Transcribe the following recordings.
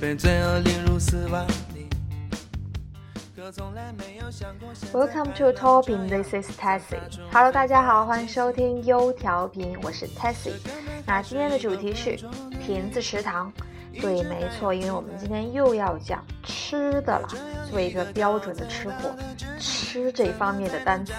被罪恶淋入死亡里。可从来没有想过 Welcome to Topping, this is Tessie. Hello，大家好，欢迎收听优调频，我是 Tessie。那今天的主题是瓶子食堂。对，没错，因为我们今天又要讲吃的了。作为一个标准的吃货，吃这方面的单词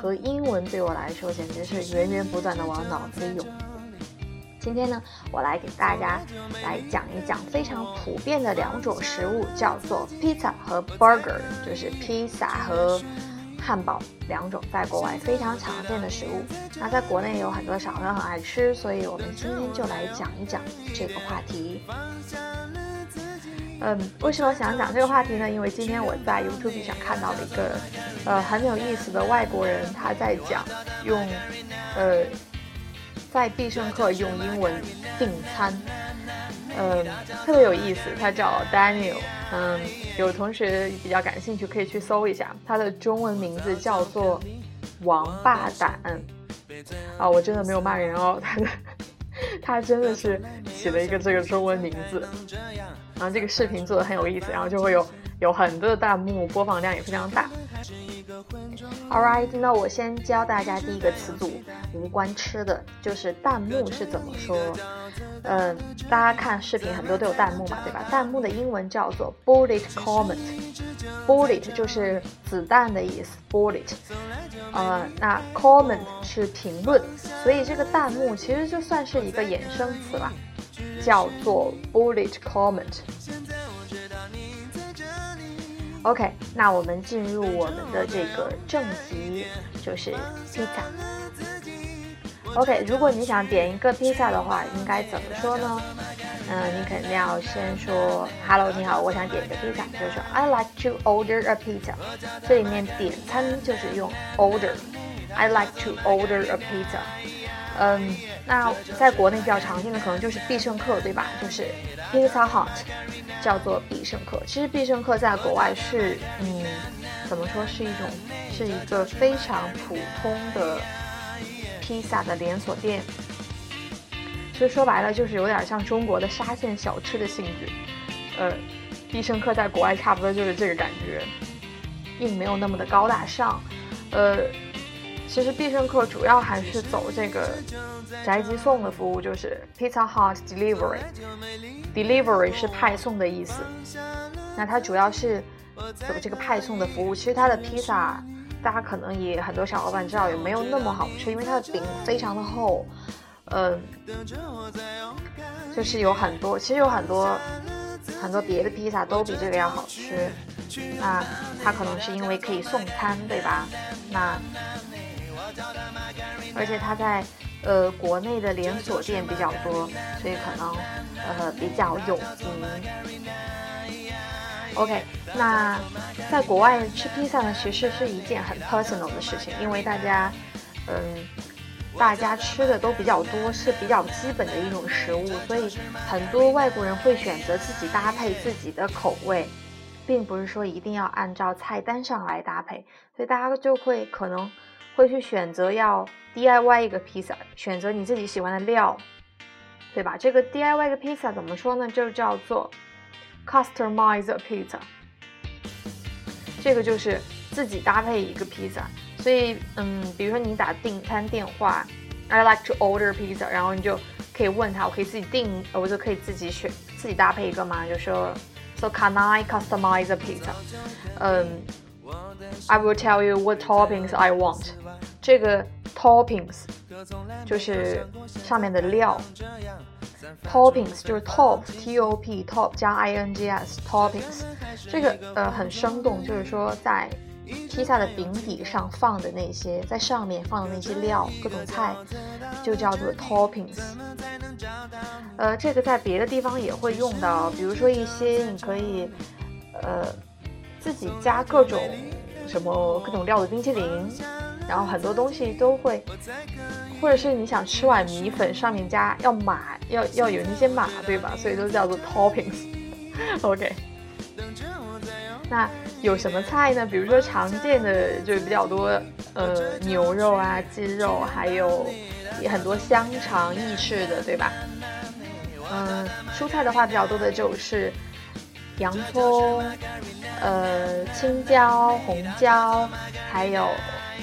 和英文对我来说简直是源源不断的往脑子里涌。今天呢，我来给大家来讲一讲非常普遍的两种食物，叫做 pizza 和 burger，就是披萨和汉堡两种在国外非常常见的食物。那在国内有很多小朋友很爱吃，所以我们今天就来讲一讲这个话题。嗯，为什么想讲这个话题呢？因为今天我在 YouTube 上看到了一个呃很有意思的外国人，他在讲用呃在必胜客用英文订餐，嗯，特别有意思。他叫 Daniel，嗯，有同学比较感兴趣可以去搜一下，他的中文名字叫做王八蛋。啊，我真的没有骂人哦，他 的他真的是起了一个这个中文名字。然后这个视频做的很有意思，然后就会有有很多的弹幕，播放量也非常大。Alright，那我先教大家第一个词组，无关吃的，就是弹幕是怎么说。嗯，大家看视频很多都有弹幕嘛，对吧？弹幕的英文叫做 bullet comment。bullet 就是子弹的意思，bullet。呃，那 comment 是评论，所以这个弹幕其实就算是一个衍生词了。叫做 bullet comment。OK，那我们进入我们的这个正题，就是披萨。OK，如果你想点一个披萨的话，应该怎么说呢？嗯，你肯定要先说 Hello，你好，我想点一个披萨，就是说 I like to order a pizza。这里面点餐就是用 order。I like to order a pizza。嗯，那在国内比较常见的可能就是必胜客，对吧？就是 Pizza Hut，叫做必胜客。其实必胜客在国外是，嗯，怎么说是一种，是一个非常普通的披萨的连锁店。其实说白了就是有点像中国的沙县小吃的性质。呃，必胜客在国外差不多就是这个感觉，并没有那么的高大上。呃。其实必胜客主要还是走这个宅急送的服务，就是 Pizza Hut Delivery。Delivery 是派送的意思。那它主要是走这个派送的服务。其实它的披萨，大家可能也很多小伙伴知道，也没有那么好吃，因为它的饼非常的厚。嗯，就是有很多，其实有很多很多别的披萨都比这个要好吃。那它可能是因为可以送餐，对吧？那而且它在呃国内的连锁店比较多，所以可能呃比较有名。OK，那在国外吃披萨呢，其实是一件很 personal 的事情，因为大家嗯大家吃的都比较多，是比较基本的一种食物，所以很多外国人会选择自己搭配自己的口味，并不是说一定要按照菜单上来搭配，所以大家就会可能。会去选择要 DIY 一个披萨，选择你自己喜欢的料，对吧？这个 DIY 一个披萨怎么说呢？就叫做 customize a pizza。这个就是自己搭配一个披萨。所以，嗯，比如说你打订餐电话，I like to order pizza，然后你就可以问他，我可以自己订，我就可以自己选，自己搭配一个嘛？就说，So can I customize a pizza？嗯，I will tell you what toppings I want。这个 toppings 就是上面的料，toppings 就是 top t o p top 加 i n g s toppings，这个呃很生动，就是说在披萨的饼底上放的那些，在上面放的那些料，各种菜就叫做 toppings。呃，这个在别的地方也会用到，比如说一些你可以呃自己加各种什么各种料的冰淇淋。然后很多东西都会，或者是你想吃碗米粉，上面加要码，要要有那些码，对吧？所以都叫做 toppings。OK。那有什么菜呢？比如说常见的就比较多，呃，牛肉啊，鸡肉，还有很多香肠、意式的，对吧？嗯，蔬菜的话比较多的就是洋葱、呃青椒、红椒，还有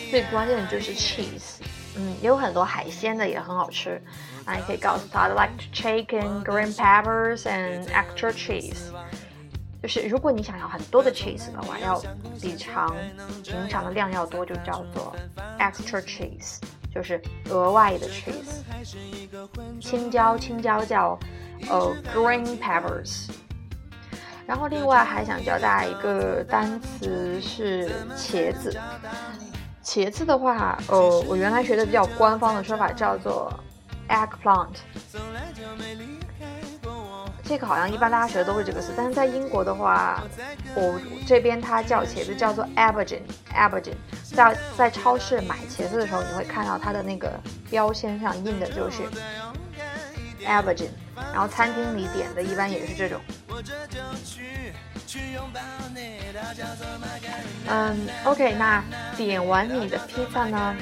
最关键的就是 cheese。嗯，也有很多海鲜的也很好吃。那你可以告诉他，I，like chicken, green peppers and extra cheese。就是如果你想要很多的 cheese 的话，要比常平常的量要多，就叫做 extra cheese，就是额外的 cheese。青椒，青椒叫呃 green peppers。然后另外还想教大家一个单词是茄子。茄子的话，呃，我原来学的比较官方的说法叫做 eggplant。这个好像一般大家学的都是这个词，但是在英国的话，我这边它叫茄子叫做 aubergine，aubergine。在在超市买茄子的时候，你会看到它的那个标签上印的就是 aubergine，然后餐厅里点的一般也是这种。嗯，OK，那点完你的披萨呢？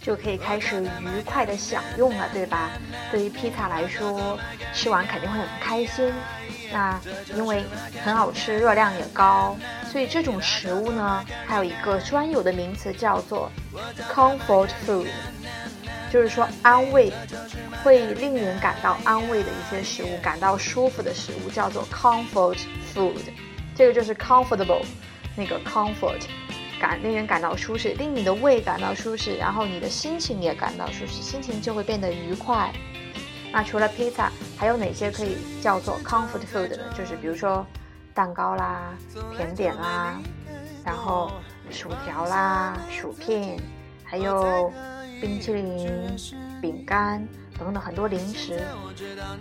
就可以开始愉快的享用了，对吧？对于披萨来说，吃完肯定会很开心。那因为很好吃，热量也高，所以这种食物呢，还有一个专有的名词叫做 comfort food，就是说安慰，会令人感到安慰的一些食物，感到舒服的食物叫做 comfort food。这个就是 comfortable，那个 comfort。感令人感到舒适，令你的胃感到舒适，然后你的心情也感到舒适，心情就会变得愉快。那除了披萨，还有哪些可以叫做 comfort food 呢？就是比如说蛋糕啦、甜点啦，然后薯条啦、薯片，还有冰淇淋、饼干。等等很多零食，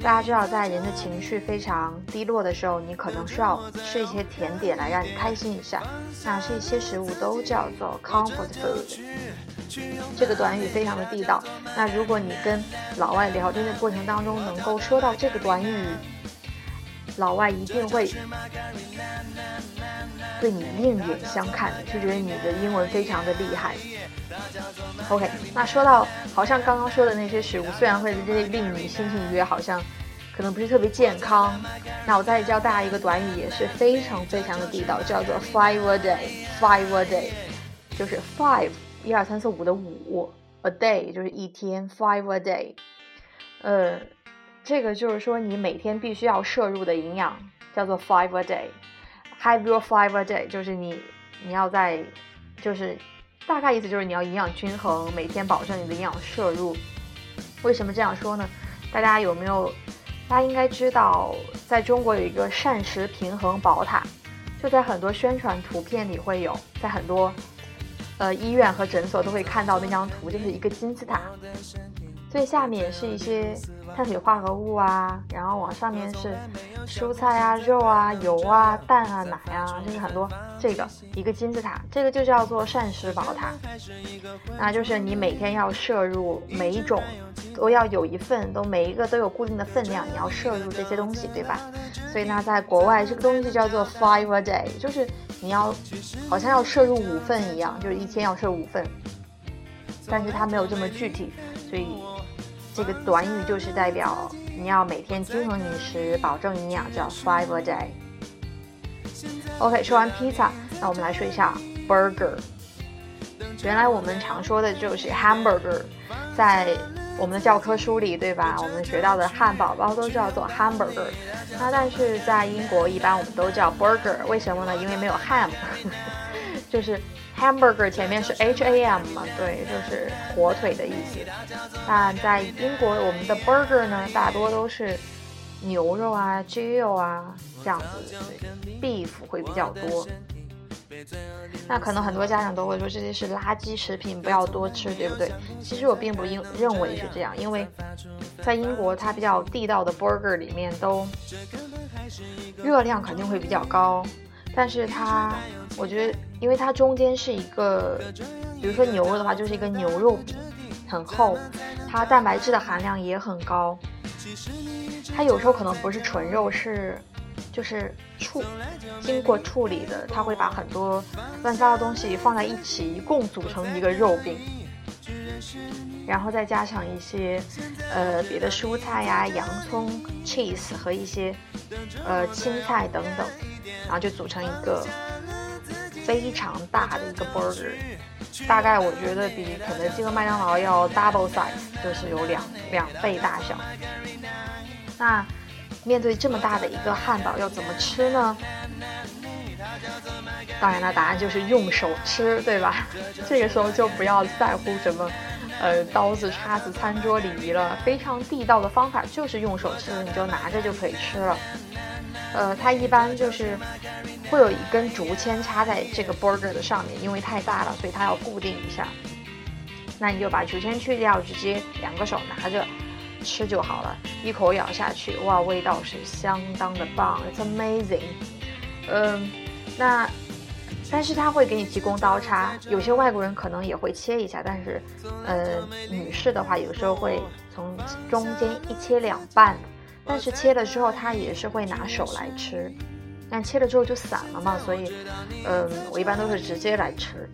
大家知道，在人的情绪非常低落的时候，你可能需要吃一些甜点来让你开心一下。那这些食物都叫做 comfort food，这个短语非常的地道。那如果你跟老外聊天的过程当中能够说到这个短语，老外一定会对你另眼相看，就觉得你的英文非常的厉害。OK，那说到好像刚刚说的那些食物，虽然会令你心情愉悦，好像可能不是特别健康。那我再教大家一个短语，也是非常非常的地道，叫做 five a day。five a day 就是 five 一二三四五的五，a day 就是一天，five a day。呃，这个就是说你每天必须要摄入的营养叫做 five a day。Have your five a day 就是你你要在就是。大概意思就是你要营养均衡，每天保证你的营养摄入。为什么这样说呢？大家有没有？大家应该知道，在中国有一个膳食平衡宝塔，就在很多宣传图片里会有，在很多呃医院和诊所都会看到那张图，就是一个金字塔，最下面是一些。碳水化合物啊，然后往上面是蔬菜啊、肉啊、油啊、蛋啊、奶啊，就是很多这个一个金字塔，这个就叫做膳食宝塔。那就是你每天要摄入每一种都要有一份，都每一个都有固定的分量，你要摄入这些东西，对吧？所以呢，在国外这个东西叫做 five a day，就是你要好像要摄入五份一样，就是一天要摄入五份，但是它没有这么具体，所以。这个短语就是代表你要每天均衡饮食，保证营养，叫 five a day。OK，说完披萨，那我们来说一下 burger。原来我们常说的就是 hamburger，在我们的教科书里，对吧？我们学到的汉堡包都叫做 hamburger。那但是在英国一般我们都叫 burger，为什么呢？因为没有 ham，就是。Hamburger 前面是 H A M 嘛，对，就是火腿的意思。但在英国，我们的 burger 呢，大多都是牛肉啊、鸡肉啊这样子，beef 会比较多。那可能很多家长都会说这些是垃圾食品，不要多吃，对不对？其实我并不认认为是这样，因为在英国，它比较地道的 burger 里面都热量肯定会比较高。但是它，我觉得，因为它中间是一个，比如说牛肉的话，就是一个牛肉饼，很厚，它蛋白质的含量也很高。它有时候可能不是纯肉，是就是处经过处理的，它会把很多乱七八糟东西放在一起，一共组成一个肉饼。然后再加上一些呃别的蔬菜呀、洋葱、cheese 和一些呃青菜等等，然后就组成一个非常大的一个 burger。大概我觉得比肯德基和麦当劳要 double size，就是有两两倍大小。那面对这么大的一个汉堡，要怎么吃呢？当然了，答案就是用手吃，对吧？这个时候就不要在乎什么，呃，刀子、叉子、餐桌礼仪了。非常地道的方法就是用手吃，你就拿着就可以吃了。呃，它一般就是会有一根竹签插在这个 burger 的上面，因为太大了，所以它要固定一下。那你就把竹签去掉，直接两个手拿着吃就好了。一口咬下去，哇，味道是相当的棒，It's amazing。嗯，那但是他会给你提供刀叉，有些外国人可能也会切一下，但是呃，女士的话有时候会从中间一切两半。但是切了之后，他也是会拿手来吃，但切了之后就散了嘛，所以，嗯，我一般都是直接来吃。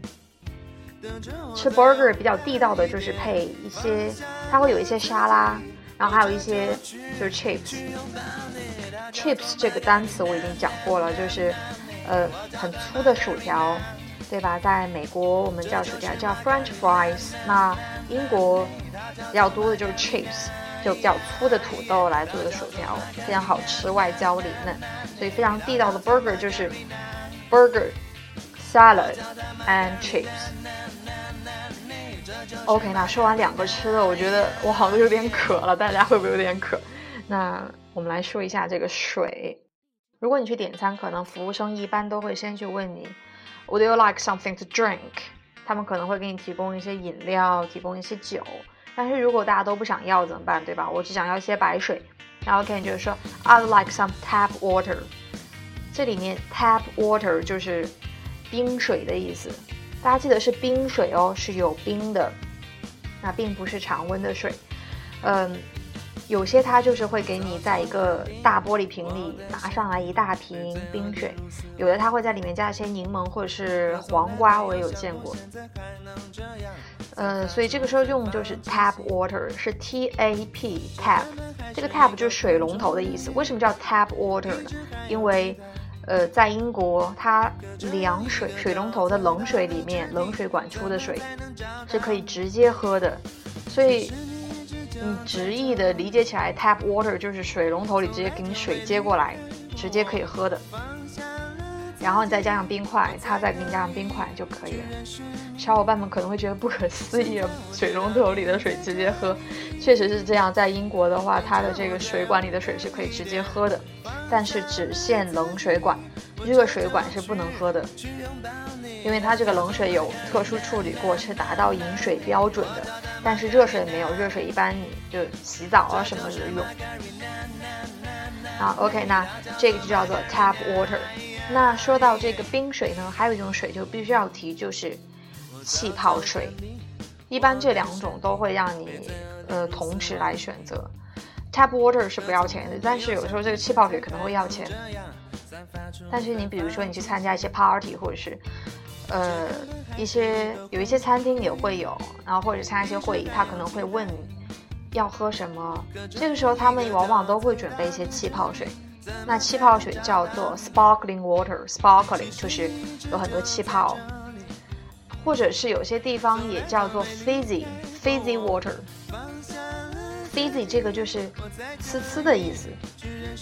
吃 burger 比较地道的就是配一些，它会有一些沙拉，然后还有一些就是 chips。chips 这个单词我已经讲过了，就是呃很粗的薯条，对吧？在美国我们叫薯条叫 French fries，那英国比较多的就是 chips。就比较粗的土豆来做的薯条，非常好吃，外焦里嫩，所以非常地道的 burger 就是 burger salad and chips。OK，那说完两个吃的，我觉得我好像有点渴了，大家会不会有点渴？那我们来说一下这个水。如果你去点餐，可能服务生一般都会先去问你，Would you like something to drink？他们可能会给你提供一些饮料，提供一些酒。但是如果大家都不想要怎么办，对吧？我只想要一些白水，然后可以就是说，I'd like some tap water。这里面 tap water 就是冰水的意思，大家记得是冰水哦，是有冰的，那并不是常温的水，嗯。有些它就是会给你在一个大玻璃瓶里拿上来一大瓶冰水，有的它会在里面加一些柠檬或者是黄瓜，我也有见过。呃，所以这个时候用就是 tap water，是 T A P tap，这个 tap 就是水龙头的意思。为什么叫 tap water 呢？因为，呃，在英国它凉水水龙头的冷水里面，冷水管出的水是可以直接喝的，所以。你直译的理解起来，tap water 就是水龙头里直接给你水接过来，直接可以喝的。然后你再加上冰块，它再给你加上冰块就可以了。小伙伴们可能会觉得不可思议，水龙头里的水直接喝，确实是这样。在英国的话，它的这个水管里的水是可以直接喝的，但是只限冷水管，热水管是不能喝的，因为它这个冷水有特殊处理过，是达到饮水标准的。但是热水没有，热水一般你就洗澡啊什么的用。好，OK，那这个就叫做 tap water。那说到这个冰水呢，还有一种水就必须要提，就是气泡水。一般这两种都会让你呃同时来选择。tap water 是不要钱的，但是有时候这个气泡水可能会要钱。但是你比如说你去参加一些 party 或者是。呃，一些有一些餐厅也会有，然后或者参加一些会议，他可能会问你要喝什么。这个时候他们往往都会准备一些气泡水。那气泡水叫做 sparkling water，sparkling 就是有很多气泡，或者是有些地方也叫做 fizzy，fizzy water。fizzy 这个就是呲呲的意思，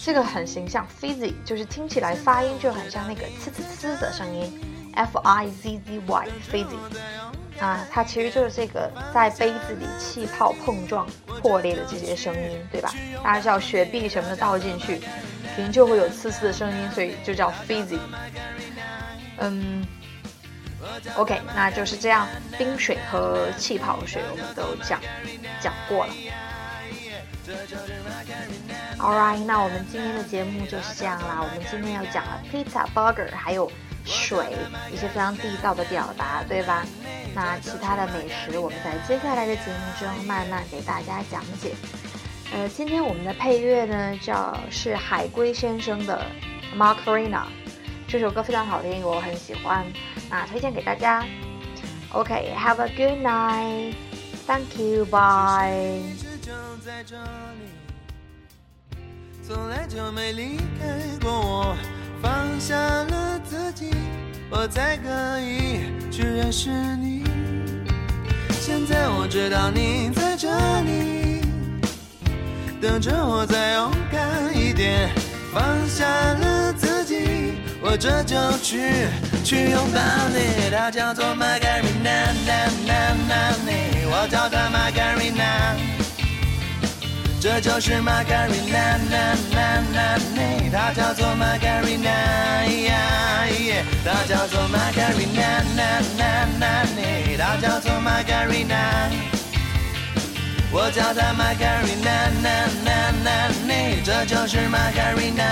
这个很形象。fizzy 就是听起来发音就很像那个呲呲呲的声音。F I Z Z Y，fizzy，啊，它其实就是这个在杯子里气泡碰撞破裂的这些声音，对吧？大家知道雪碧什么的倒进去，肯定就会有呲呲的声音，所以就叫 fizzy。嗯，OK，那就是这样，冰水和气泡水我们都讲讲过了。All right，那我们今天的节目就是这样啦。我们今天要讲了 pizza burger，还有。水一些非常地道的表达，对吧？那其他的美食，我们在接下来的节目中慢慢给大家讲解。呃，今天我们的配乐呢，叫是海龟先生的《Macarena》，这首歌非常好听，我很喜欢，那推荐给大家。OK，Have a good night。Thank you, bye. 从来就没离开过我，放下了自己，我才可以去认识你。现在我知道你在这里，等着我再勇敢一点，放下了自己，我这就去去拥抱你。她叫做 Margarina，我叫她 Margarina。这就是玛格丽娜，娜娜娜娜，她叫做玛格丽娜，她叫做玛格丽娜，娜娜娜娜，她叫做玛格丽娜，我叫她玛格丽娜，娜娜娜娜，这就是玛格丽娜。